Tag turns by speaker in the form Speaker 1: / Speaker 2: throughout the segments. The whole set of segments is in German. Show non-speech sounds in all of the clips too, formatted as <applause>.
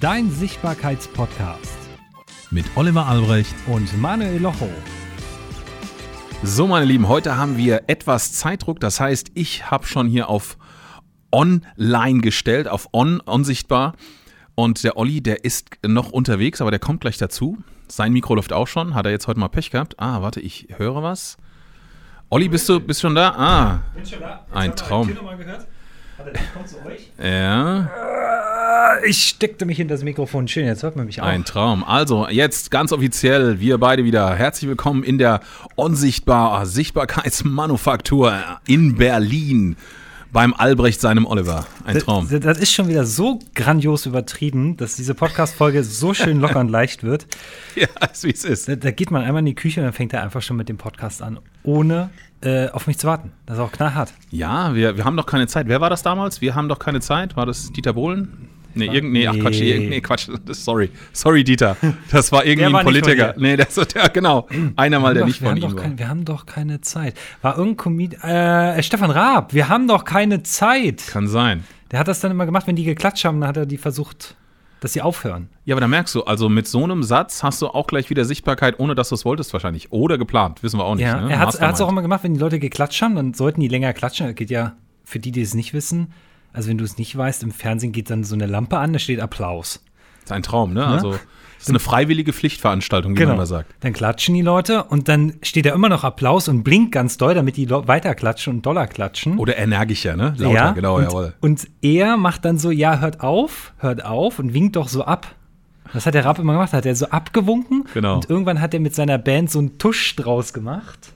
Speaker 1: dein Sichtbarkeitspodcast
Speaker 2: mit Oliver Albrecht
Speaker 1: und Manuel Locho.
Speaker 2: So, meine Lieben, heute haben wir etwas Zeitdruck. Das heißt, ich habe schon hier auf Online gestellt, auf On, unsichtbar. Und der Olli, der ist noch unterwegs, aber der kommt gleich dazu. Sein Mikro läuft auch schon. Hat er jetzt heute mal Pech gehabt? Ah, warte, ich höre was. Olli, bist du bist schon da? Ah,
Speaker 1: Bin schon da. Jetzt
Speaker 2: Ein Traum.
Speaker 1: die Tür noch mal gehört. Warte, ich komm zu euch.
Speaker 2: ja,
Speaker 1: Ich steckte mich in das Mikrofon. Schön, jetzt hört man mich auch.
Speaker 2: ein Traum. Also, jetzt ganz offiziell, wir beide wieder. Herzlich willkommen in der Unsichtbar Sichtbarkeitsmanufaktur in Berlin. Beim Albrecht, seinem Oliver. Ein Traum.
Speaker 1: Das, das ist schon wieder so grandios übertrieben, dass diese Podcast-Folge so schön locker und leicht wird. <laughs>
Speaker 2: Ja, ist wie es ist.
Speaker 1: Da, da geht man einmal in die Küche und dann fängt er einfach schon mit dem Podcast an, ohne äh, auf mich zu warten. Das ist auch knallhart.
Speaker 2: Ja, wir, wir haben doch keine Zeit. Wer war das damals? Wir haben doch keine Zeit. War das Dieter Bohlen? Nee, irgend, nee, ach Quatsch,
Speaker 1: Nee.
Speaker 2: Quatsch. <laughs> Sorry. Sorry, Dieter. Das war irgendwie
Speaker 1: Der war
Speaker 2: ein Politiker. Nee, das der, genau. Einer mal, der
Speaker 1: wir,
Speaker 2: nicht von
Speaker 1: doch
Speaker 2: ihm war.
Speaker 1: kein, wir haben doch keine Zeit. War irgendein Comedian, äh, Stefan Raab, wir haben doch keine Zeit.
Speaker 2: Kann sein.
Speaker 1: Der hat das dann immer gemacht, wenn die geklatscht haben, dann hat er die versucht, dass sie aufhören.
Speaker 2: Ja, aber da merkst du, also mit so einem Satz hast du auch gleich wieder Sichtbarkeit, ohne dass du es wolltest wahrscheinlich. Oder geplant, wissen wir auch nicht.
Speaker 1: Ja,
Speaker 2: ne?
Speaker 1: er hat es auch immer gemacht, wenn die Leute geklatscht haben, dann sollten die länger klatschen. Das geht ja für die, die es nicht wissen. Also wenn du es nicht weißt, im Fernsehen geht dann so eine Lampe an, da steht Applaus.
Speaker 2: Das ist ein Traum, ne? Also, das ist eine freiwillige Pflichtveranstaltung, wie
Speaker 1: Genau.
Speaker 2: man immer sagt.
Speaker 1: Dann klatschen die Leute und dann steht da immer noch Applaus und blinkt ganz doll, damit die Leute weiter klatschen und doller klatschen.
Speaker 2: Oder energischer, ne? Lauter,
Speaker 1: ja,
Speaker 2: genau,
Speaker 1: und,
Speaker 2: jawohl.
Speaker 1: Und er macht dann so, ja, hört auf, hört auf und winkt doch so ab. Das hat der Rapp immer gemacht, hat er so abgewunken.
Speaker 2: Genau.
Speaker 1: Und irgendwann hat er mit seiner Band so einen Tusch draus gemacht.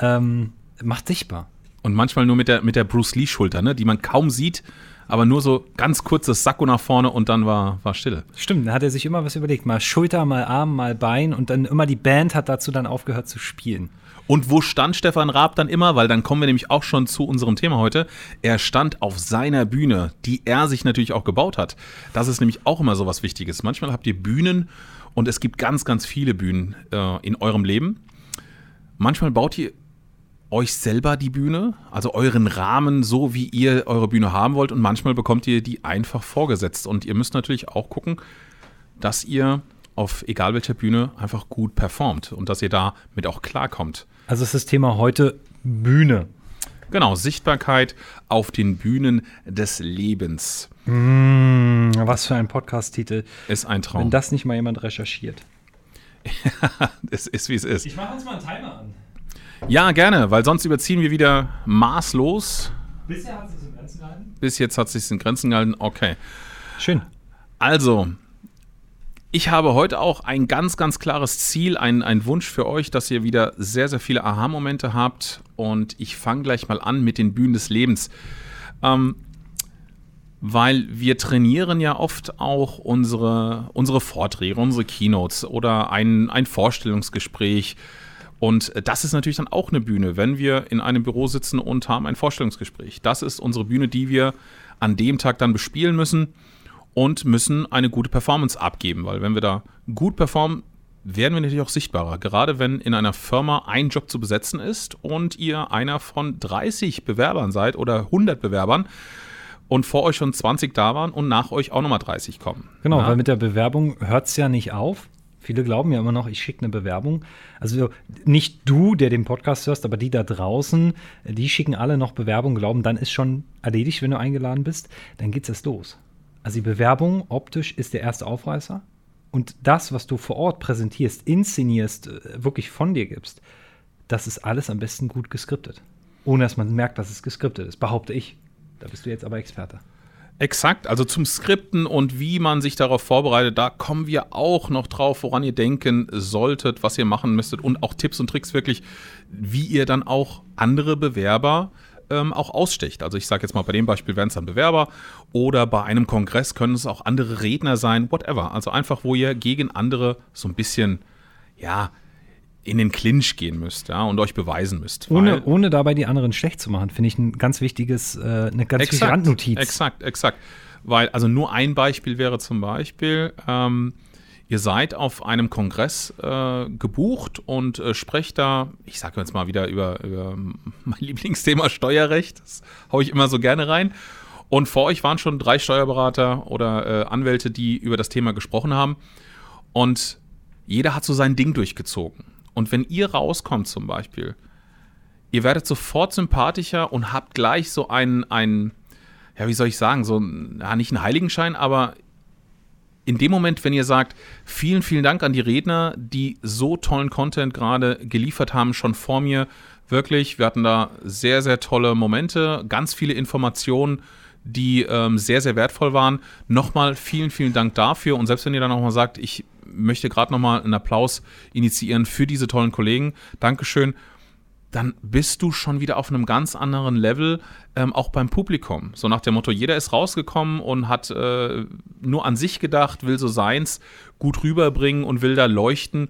Speaker 1: Ähm, macht sichtbar.
Speaker 2: Und manchmal nur mit der, mit der Bruce Lee-Schulter, ne? Die man kaum sieht, aber nur so ganz kurzes Sakko nach vorne und dann war, war Stille.
Speaker 1: Stimmt, da hat er sich immer was überlegt. Mal Schulter, mal Arm, mal Bein und dann immer die Band hat dazu dann aufgehört zu spielen.
Speaker 2: Und wo stand Stefan Raab dann immer? Weil dann kommen wir nämlich auch schon zu unserem Thema heute. Er stand auf seiner Bühne, die er sich natürlich auch gebaut hat. Das ist nämlich auch immer so was Wichtiges. Manchmal habt ihr Bühnen und es gibt ganz, ganz viele Bühnen äh, in eurem Leben. Manchmal baut ihr euch selber die Bühne, also euren Rahmen, so wie ihr eure Bühne haben wollt. Und manchmal bekommt ihr die einfach vorgesetzt. Und ihr müsst natürlich auch gucken, dass ihr auf egal welcher Bühne einfach gut performt und dass ihr damit auch klarkommt.
Speaker 1: Also ist das Thema heute Bühne.
Speaker 2: Genau, Sichtbarkeit auf den Bühnen des Lebens
Speaker 1: Hm, was für ein Podcast-Titel.
Speaker 2: ist ein
Speaker 1: Wenn
Speaker 2: Traum.
Speaker 1: das nicht mal jemand recherchiert. <laughs>
Speaker 2: Es ist, wie es ist.
Speaker 1: Ich mache uns mal einen Timer an.
Speaker 2: Ja, gerne, weil sonst überziehen wir wieder maßlos.
Speaker 1: Bisher hat es in Grenzen gehalten.
Speaker 2: Bis jetzt hat sich in Grenzen gehalten. Okay.
Speaker 1: Schön.
Speaker 2: Also, ich habe heute auch ein ganz, ganz klares Ziel, ein, ein Wunsch für euch, dass ihr wieder sehr, sehr viele Aha-Momente habt. Und ich fange gleich mal an mit den Bühnen des Lebens. Ähm, weil wir trainieren ja oft auch unsere, unsere Vorträge, unsere Keynotes oder ein, ein Vorstellungsgespräch. Und das ist natürlich dann auch eine Bühne, wenn wir in einem Büro sitzen und haben ein Vorstellungsgespräch. Das ist unsere Bühne, die wir an dem Tag dann bespielen müssen und müssen eine gute Performance abgeben, weil wenn wir da gut performen, werden wir natürlich auch sichtbarer. Gerade wenn in einer Firma ein Job zu besetzen ist und ihr einer von 30 Bewerbern seid oder 100 Bewerbern und vor euch schon 20 da waren und nach euch auch nochmal 30 kommen.
Speaker 1: Genau,
Speaker 2: Ja?
Speaker 1: weil mit der Bewerbung hört es ja nicht auf. Viele glauben ja immer noch, ich schicke eine Bewerbung. Also nicht du, der den Podcast hörst, aber die da draußen, die schicken alle noch Bewerbung, glauben, dann ist schon erledigt, wenn du eingeladen bist. Dann geht's erst los. Also die Bewerbung optisch ist der erste Aufreißer. Und das, was du vor Ort präsentierst, inszenierst, äh, wirklich von dir gibst, das ist alles am besten gut geskriptet. Ohne dass man merkt, dass es geskriptet ist, behaupte ich. Da bist du jetzt aber Experte.
Speaker 2: Exakt, also zum Skripten und wie man sich darauf vorbereitet, da kommen wir auch noch drauf, woran ihr denken solltet, was ihr machen müsstet und auch Tipps und Tricks wirklich, wie ihr dann auch andere Bewerber ähm, auch aussticht. Also ich sage jetzt mal, bei dem Beispiel wären es dann Bewerber oder bei einem Kongress können es auch andere Redner sein, whatever. Also einfach, wo ihr gegen andere so ein bisschen, ja, in den Clinch gehen müsst, ja, und euch beweisen müsst.
Speaker 1: Ohne, ohne dabei die anderen schlecht zu machen, finde ich ein ganz wichtiges, äh, eine ganz wichtige Randnotiz.
Speaker 2: Exakt, exakt. Weil, also nur ein Beispiel wäre zum Beispiel, ähm, ihr seid auf einem Kongress äh, gebucht und äh, sprecht da, ich sage jetzt mal wieder über, über <laughs> mein Lieblingsthema Steuerrecht, das haue ich immer so gerne rein. Und vor euch waren schon drei Steuerberater oder äh, Anwälte, die über das Thema gesprochen haben. Und jeder hat so sein Ding durchgezogen. Und wenn ihr rauskommt zum Beispiel, ihr werdet sofort sympathischer und habt gleich so einen, einen ja, wie soll ich sagen, so, ja, nicht einen Heiligenschein, aber in dem Moment, wenn ihr sagt, vielen, vielen Dank an die Redner, die so tollen Content gerade geliefert haben, schon vor mir, wirklich, wir hatten da sehr, sehr tolle Momente, ganz viele Informationen, die ähm, sehr, sehr wertvoll waren. Nochmal vielen, vielen Dank dafür. Und selbst wenn ihr dann nochmal sagt, ich möchte gerade nochmal einen Applaus initiieren für diese tollen Kollegen, Dankeschön dann bist du schon wieder auf einem ganz anderen Level, ähm, auch beim Publikum. So nach dem Motto, jeder ist rausgekommen und hat äh, nur an sich gedacht, will so seins gut rüberbringen und will da leuchten.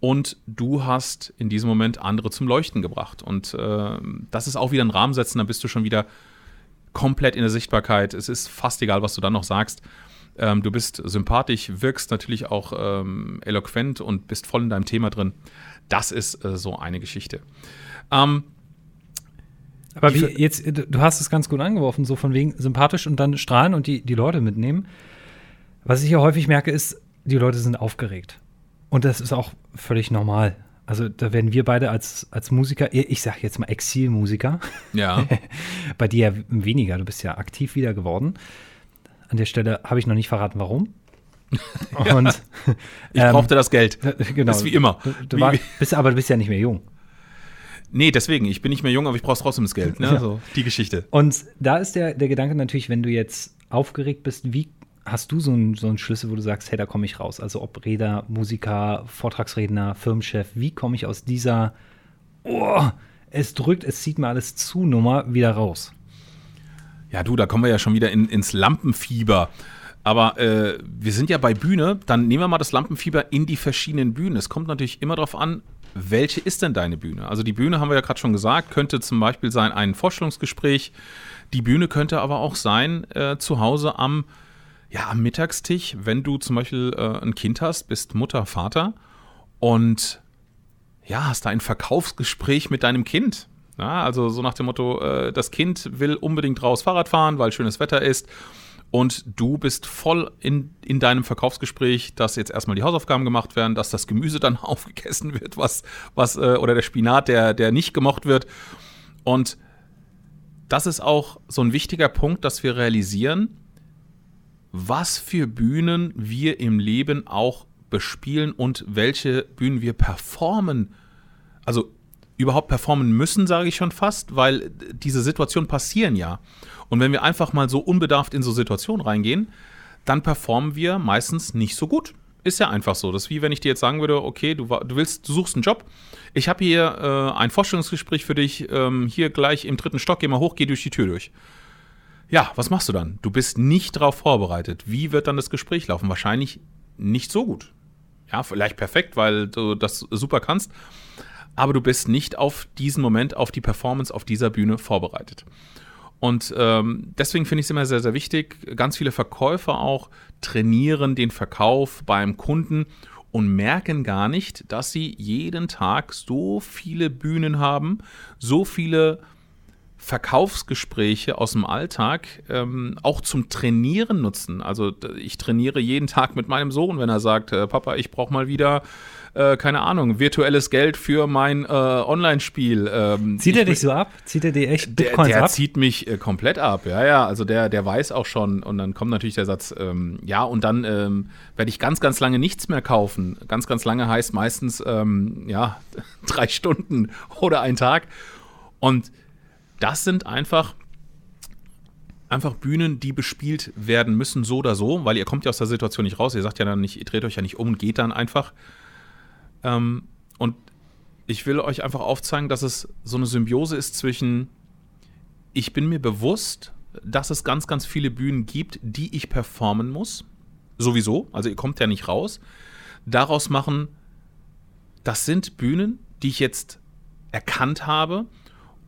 Speaker 2: Und du hast in diesem Moment andere zum Leuchten gebracht. Und äh, das ist auch wieder ein Rahmen setzen, dann bist du schon wieder komplett in der Sichtbarkeit. Es ist fast egal, was du dann noch sagst. Ähm, du bist sympathisch, wirkst natürlich auch ähm, eloquent und bist voll in deinem Thema drin. Das ist äh, so eine Geschichte. Ähm,
Speaker 1: aber wie, jetzt, du hast es ganz gut angeworfen, so von wegen sympathisch und dann strahlen und die, die Leute mitnehmen. Was ich ja häufig merke, ist, die Leute sind aufgeregt. Und das ist auch völlig normal. Also da werden wir beide als, als Musiker, ich sag jetzt mal Exilmusiker.
Speaker 2: Ja. <laughs>
Speaker 1: Bei dir ja weniger, du bist ja aktiv wieder geworden. An der Stelle habe ich noch nicht verraten, warum. <laughs>
Speaker 2: Und, ich ähm, brauchte das Geld. <laughs>
Speaker 1: Genau. Das ist wie immer. Du, du war, bist, aber du bist ja nicht mehr jung.
Speaker 2: Nee, deswegen. Ich bin nicht mehr jung, aber ich brauche trotzdem das Geld. Ne? Ja. So, die Geschichte.
Speaker 1: Und da ist der, der Gedanke natürlich, wenn du jetzt aufgeregt bist, wie hast du so einen, so einen Schlüssel, wo du sagst, hey, da komme ich raus? Also ob Räder, Musiker, Vortragsredner, Firmenchef, wie komme ich aus dieser, oh, es drückt, es zieht mir alles zu Nummer wieder raus?
Speaker 2: Ja, du, da kommen wir ja schon wieder in, ins Lampenfieber. Aber äh, wir sind ja bei Bühne, dann nehmen wir mal das Lampenfieber in die verschiedenen Bühnen. Es kommt natürlich immer darauf an, welche ist denn deine Bühne? Also die Bühne haben wir ja gerade schon gesagt, könnte zum Beispiel sein ein Vorstellungsgespräch. Die Bühne könnte aber auch sein äh, zu Hause am, ja, am Mittagstisch, wenn du zum Beispiel äh, ein Kind hast, bist Mutter, Vater und ja, hast da ein Verkaufsgespräch mit deinem Kind. Ja, also so nach dem Motto, äh, das Kind will unbedingt raus Fahrrad fahren, weil schönes Wetter ist und du bist voll in, in deinem Verkaufsgespräch, dass jetzt erstmal die Hausaufgaben gemacht werden, dass das Gemüse dann <laughs> aufgegessen wird, was, was, äh, oder der Spinat, der, der nicht gemocht wird. Und das ist auch so ein wichtiger Punkt, dass wir realisieren, was für Bühnen wir im Leben auch bespielen und welche Bühnen wir performen. Also überhaupt performen müssen, sage ich schon fast, weil diese Situationen passieren ja. Und wenn wir einfach mal so unbedarft in so Situationen reingehen, dann performen wir meistens nicht so gut. Ist ja einfach so. Das ist wie wenn ich dir jetzt sagen würde, okay, du, du willst, du suchst einen Job. Ich habe hier äh, ein Vorstellungsgespräch für dich, ähm, hier gleich im dritten Stock, geh mal hoch, geh durch die Tür durch. Ja, was machst du dann? Du bist nicht darauf vorbereitet. Wie wird dann das Gespräch laufen? Wahrscheinlich nicht so gut. Ja, vielleicht perfekt, weil du das super kannst. Aber du bist nicht auf diesen Moment, auf die Performance auf dieser Bühne vorbereitet. Und ähm, deswegen finde ich es immer sehr, sehr wichtig. Ganz viele Verkäufer auch trainieren den Verkauf beim Kunden und merken gar nicht, dass sie jeden Tag so viele Bühnen haben, so viele Verkaufsgespräche aus dem Alltag ähm, auch zum Trainieren nutzen. Also ich trainiere jeden Tag mit meinem Sohn, wenn er sagt, äh, Papa, ich brauche mal wieder äh, keine Ahnung, virtuelles Geld für mein äh, Online-Spiel. Ähm,
Speaker 1: zieht er dich so ab? Zieht er dir echt
Speaker 2: Bitcoins der, der ab? Der zieht mich äh, komplett ab, ja, ja. Also der, der weiß auch schon. Und dann kommt natürlich der Satz, ähm, ja, und dann ähm, werde ich ganz, ganz lange nichts mehr kaufen. Ganz, ganz lange heißt meistens, ähm, ja, <laughs> drei Stunden oder ein Tag. Und das sind einfach einfach Bühnen, die bespielt werden müssen, so oder so, weil ihr kommt ja aus der Situation nicht raus. Ihr sagt ja dann nicht, ihr dreht euch ja nicht um und geht dann einfach. Ähm, und ich will euch einfach aufzeigen, dass es so eine Symbiose ist zwischen, ich bin mir bewusst, dass es ganz, ganz viele Bühnen gibt, die ich performen muss. Sowieso, also ihr kommt ja nicht raus. Daraus machen, das sind Bühnen, die ich jetzt erkannt habe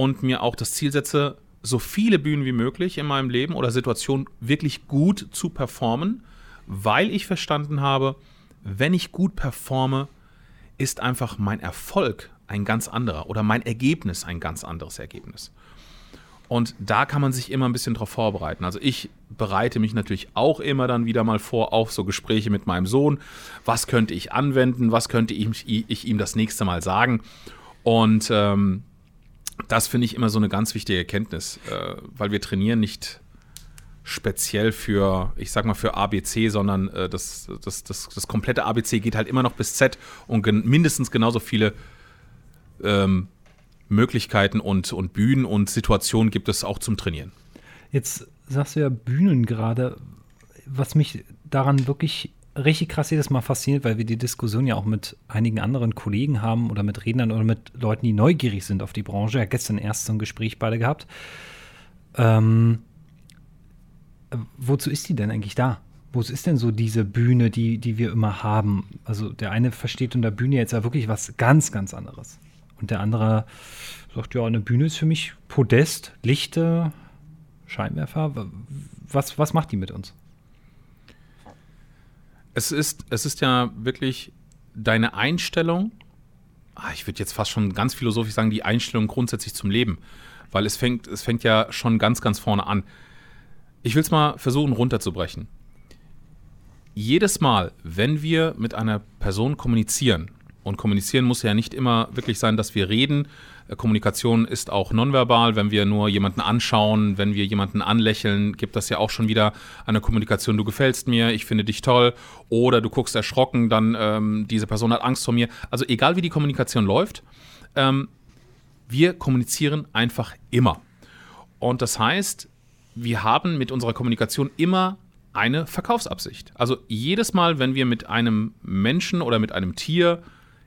Speaker 2: und mir auch das Ziel setze, so viele Bühnen wie möglich in meinem Leben oder Situationen wirklich gut zu performen, weil ich verstanden habe, wenn ich gut performe, ist einfach mein Erfolg ein ganz anderer oder mein Ergebnis ein ganz anderes Ergebnis. Und da kann man sich immer ein bisschen drauf vorbereiten. Also ich bereite mich natürlich auch immer dann wieder mal vor auf so Gespräche mit meinem Sohn. Was könnte ich anwenden? Was könnte ich, ich ihm das nächste Mal sagen? Und ähm, das finde ich immer so eine ganz wichtige Erkenntnis, äh, weil wir trainieren nicht speziell für, ich sag mal, für ABC, sondern äh, das, das, das, das komplette ABC geht halt immer noch bis Z und gen mindestens genauso viele ähm, Möglichkeiten und, und Bühnen und Situationen gibt es auch zum Trainieren.
Speaker 1: Jetzt sagst du ja Bühnen gerade, was mich daran wirklich richtig krass jedes Mal fasziniert, weil wir die Diskussion ja auch mit einigen anderen Kollegen haben oder mit Rednern oder mit Leuten, die neugierig sind auf die Branche. Ja, gestern erst so ein Gespräch beide gehabt. Ähm, wozu ist die denn eigentlich da? Wo ist denn so diese Bühne, die, die wir immer haben? Also der eine versteht unter Bühne jetzt ja wirklich was ganz, ganz anderes. Und der andere sagt, ja, eine Bühne ist für mich Podest, Lichter, Scheinwerfer. Was, was macht die mit uns?
Speaker 2: Es ist, es ist ja wirklich deine Einstellung, ah, ich würde jetzt fast schon ganz philosophisch sagen, die Einstellung grundsätzlich zum Leben. Weil es fängt, es fängt ja schon ganz, ganz vorne an. Ich will es mal versuchen runterzubrechen. Jedes Mal, wenn wir mit einer Person kommunizieren, und kommunizieren muss ja nicht immer wirklich sein, dass wir reden. Äh, Kommunikation ist auch nonverbal. Wenn wir nur jemanden anschauen, wenn wir jemanden anlächeln, gibt das ja auch schon wieder eine Kommunikation. Du gefällst mir, ich finde dich toll. Oder du guckst erschrocken, dann ähm, diese Person hat Angst vor mir. Also egal wie die Kommunikation läuft, ähm, wir kommunizieren einfach immer. Und das heißt, wir haben mit unserer Kommunikation immer eine Verkaufsabsicht. Also jedes Mal, wenn wir mit einem Menschen oder mit einem Tier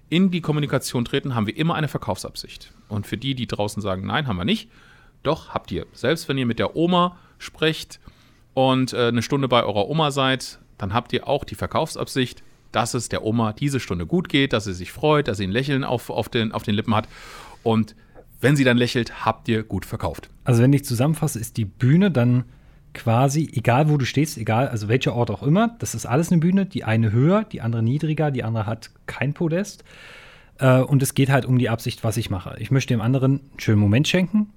Speaker 2: in die Kommunikation treten, haben wir immer eine Verkaufsabsicht. Und für die, die draußen sagen, nein, haben wir nicht, doch habt ihr. Selbst wenn ihr mit der Oma sprecht und äh, eine Stunde bei eurer Oma seid, dann habt ihr auch die Verkaufsabsicht, dass es der Oma diese Stunde gut geht, dass sie sich freut, dass sie ein Lächeln auf, auf, den, auf den Lippen hat. Und wenn sie dann lächelt, habt ihr gut verkauft.
Speaker 1: Also wenn ich zusammenfasse, ist die Bühne dann quasi, egal wo du stehst, egal, also welcher Ort auch immer, das ist alles eine Bühne, die eine höher, die andere niedriger, die andere hat kein Podest. Äh, und es geht halt um die Absicht, was ich mache. Ich möchte dem anderen einen schönen Moment schenken,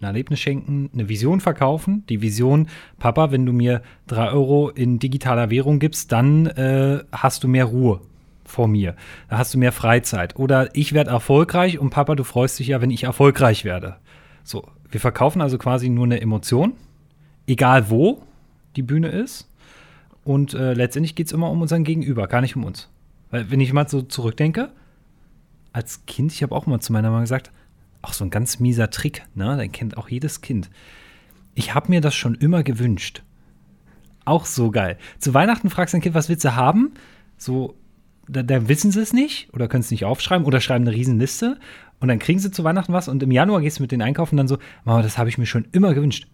Speaker 1: ein Erlebnis schenken, eine Vision verkaufen. Die Vision, Papa, wenn du mir drei Euro in digitaler Währung gibst, dann äh, hast du mehr Ruhe vor mir. Da hast du mehr Freizeit. Oder ich werde erfolgreich und Papa, du freust dich ja, wenn ich erfolgreich werde. So, wir verkaufen also quasi nur eine Emotion egal wo die Bühne ist. Und äh, letztendlich geht es immer um unseren Gegenüber, gar nicht um uns. Weil, wenn ich mal so zurückdenke, als Kind, ich habe auch mal zu meiner Mama gesagt, auch so ein ganz mieser Trick, ne? Den kennt auch jedes Kind. Ich habe mir das schon immer gewünscht. Auch so geil. Zu Weihnachten fragst du ein Kind, was willst du haben? So, da, da wissen sie es nicht oder können es nicht aufschreiben oder schreiben eine Riesenliste und dann kriegen sie zu Weihnachten was und im Januar gehst du mit denen einkaufen dann so, Mama, das habe ich mir schon immer gewünscht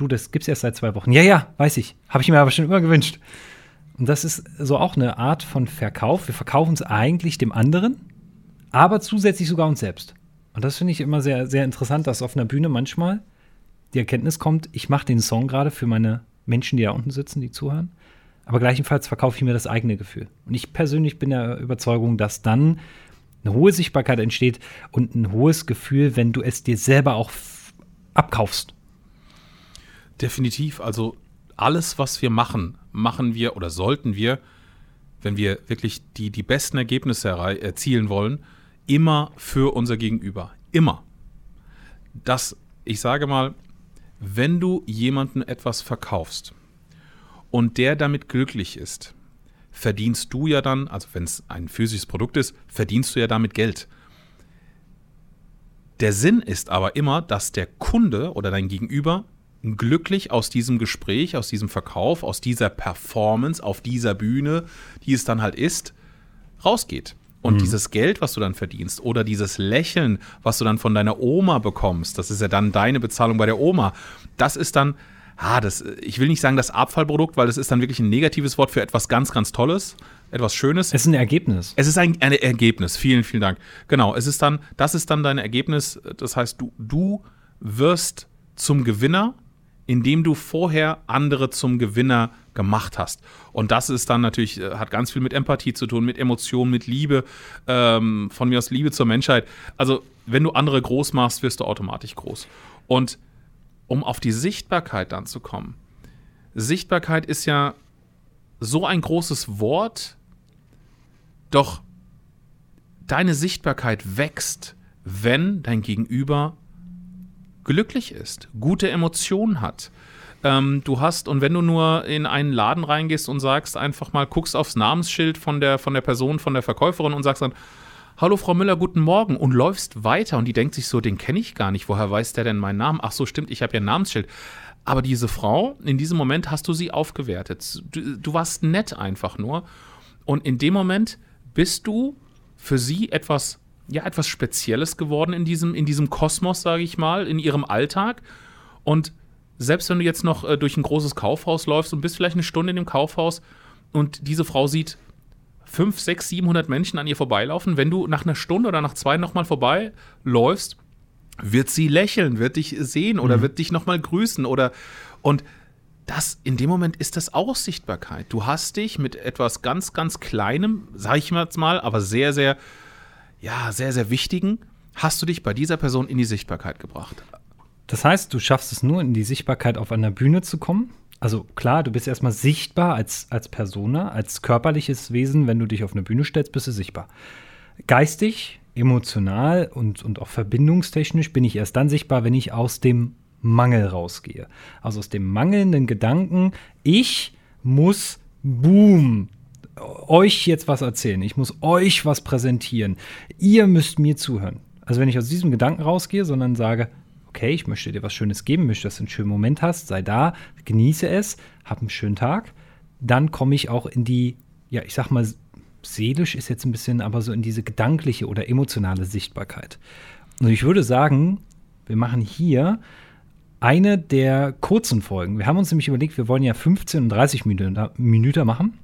Speaker 1: du, das gibt's erst seit zwei Wochen. Ja, ja, weiß ich. Habe ich mir aber schon immer gewünscht. Und das ist so auch eine Art von Verkauf. Wir verkaufen es eigentlich dem anderen, aber zusätzlich sogar uns selbst. Und das finde ich immer sehr, sehr interessant, dass auf einer Bühne manchmal die Erkenntnis kommt, ich mache den Song gerade für meine Menschen, die da unten sitzen, die zuhören. Aber gleichenfalls verkaufe ich mir das eigene Gefühl. Und ich persönlich bin der Überzeugung, dass dann eine hohe Sichtbarkeit entsteht und ein hohes Gefühl, wenn du es dir selber auch abkaufst.
Speaker 2: Definitiv. Also alles, was wir machen, machen wir oder sollten wir, wenn wir wirklich die, die besten Ergebnisse erzielen wollen, immer für unser Gegenüber. Immer. Das, ich sage mal, wenn du jemanden etwas verkaufst und der damit glücklich ist, verdienst du ja dann, also wenn es ein physisches Produkt ist, verdienst du ja damit Geld. Der Sinn ist aber immer, dass der Kunde oder dein Gegenüber glücklich aus diesem Gespräch, aus diesem Verkauf, aus dieser Performance, auf dieser Bühne, die es dann halt ist, rausgeht. Und mhm. dieses Geld, was du dann verdienst, oder dieses Lächeln, was du dann von deiner Oma bekommst, das ist ja dann deine Bezahlung bei der Oma, das ist dann, ah, das, ich will nicht sagen das Abfallprodukt, weil das ist dann wirklich ein negatives Wort für etwas ganz, ganz Tolles, etwas Schönes.
Speaker 1: Es ist ein Ergebnis.
Speaker 2: Es ist ein, ein Ergebnis. Vielen, vielen Dank. Genau, es ist dann, das ist dann dein Ergebnis. Das heißt, du, du wirst zum Gewinner indem du vorher andere zum Gewinner gemacht hast. Und das ist dann natürlich, äh, hat ganz viel mit Empathie zu tun, mit Emotionen, mit Liebe, ähm, von mir aus Liebe zur Menschheit. Also, wenn du andere groß machst, wirst du automatisch groß. Und um auf die Sichtbarkeit dann zu kommen. Sichtbarkeit ist ja so ein großes Wort, doch deine Sichtbarkeit wächst, wenn dein Gegenüber glücklich ist, gute Emotionen hat. Ähm, du hast, und wenn du nur in einen Laden reingehst und sagst einfach mal, guckst aufs Namensschild von der, von der Person, von der Verkäuferin und sagst dann, Hallo Frau Müller, guten Morgen und läufst weiter und die denkt sich so, den kenne ich gar nicht, woher weiß der denn meinen Namen? Ach so, stimmt, ich habe ja ein Namensschild. Aber diese Frau, in diesem Moment hast du sie aufgewertet. Du, du warst nett einfach nur. Und in dem Moment bist du für sie etwas, ja, etwas Spezielles geworden in diesem, in diesem Kosmos, sage ich mal, in ihrem Alltag. Und selbst wenn du jetzt noch äh, durch ein großes Kaufhaus läufst und bist vielleicht eine Stunde in dem Kaufhaus und diese Frau sieht 5, 6, 700 Menschen an ihr vorbeilaufen, wenn du nach einer Stunde oder nach zwei nochmal vorbeiläufst, wird sie lächeln, wird dich sehen oder mhm. wird dich nochmal grüßen oder und das in dem Moment ist das auch Sichtbarkeit. Du hast dich mit etwas ganz, ganz Kleinem, sag ich jetzt mal, aber sehr, sehr, ja, sehr, sehr Wichtigen, hast du dich bei dieser Person in die Sichtbarkeit gebracht.
Speaker 1: Das heißt, du schaffst es nur, in die Sichtbarkeit auf einer Bühne zu kommen. Also klar, du bist erstmal sichtbar als, als Persona, als körperliches Wesen. Wenn du dich auf eine Bühne stellst, bist du sichtbar. Geistig emotional und, und auch verbindungstechnisch bin ich erst dann sichtbar, wenn ich aus dem Mangel rausgehe. Also aus dem mangelnden Gedanken, ich muss, boom, euch jetzt was erzählen. Ich muss euch was präsentieren. Ihr müsst mir zuhören. Also wenn ich aus diesem Gedanken rausgehe, sondern sage, okay, ich möchte dir was Schönes geben, möchte, dass du einen schönen Moment hast, sei da, genieße es, hab einen schönen Tag, dann komme ich auch in die, ja, ich sag mal, seelisch ist jetzt ein bisschen, aber so in diese gedankliche oder emotionale Sichtbarkeit. Und ich würde sagen, wir machen hier eine der kurzen Folgen. Wir haben uns nämlich überlegt, wir wollen ja 15 und 30 Minuten machen.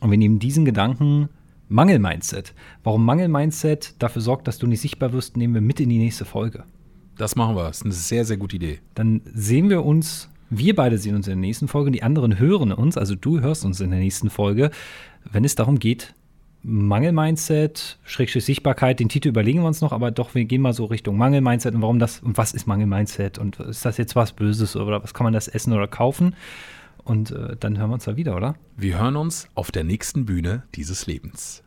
Speaker 1: Und wir nehmen diesen Gedanken Mangel-Mindset. Warum Mangel-Mindset dafür sorgt, dass du nicht sichtbar wirst, nehmen wir mit in die nächste Folge.
Speaker 2: Das machen wir. Das ist eine sehr, sehr gute Idee.
Speaker 1: Dann sehen wir uns, wir beide sehen uns in der nächsten Folge, die anderen hören uns, also du hörst uns in der nächsten Folge, wenn es darum geht, Mangel-Mindset, Schrägstrich Sichtbarkeit, den Titel überlegen wir uns noch, aber doch, wir gehen mal so Richtung Mangel-Mindset und warum das, und was ist Mangel-Mindset und ist das jetzt was Böses oder was kann man das essen oder kaufen? Und äh, dann hören wir uns da wieder, oder?
Speaker 2: Wir hören uns auf der nächsten Bühne dieses Lebens.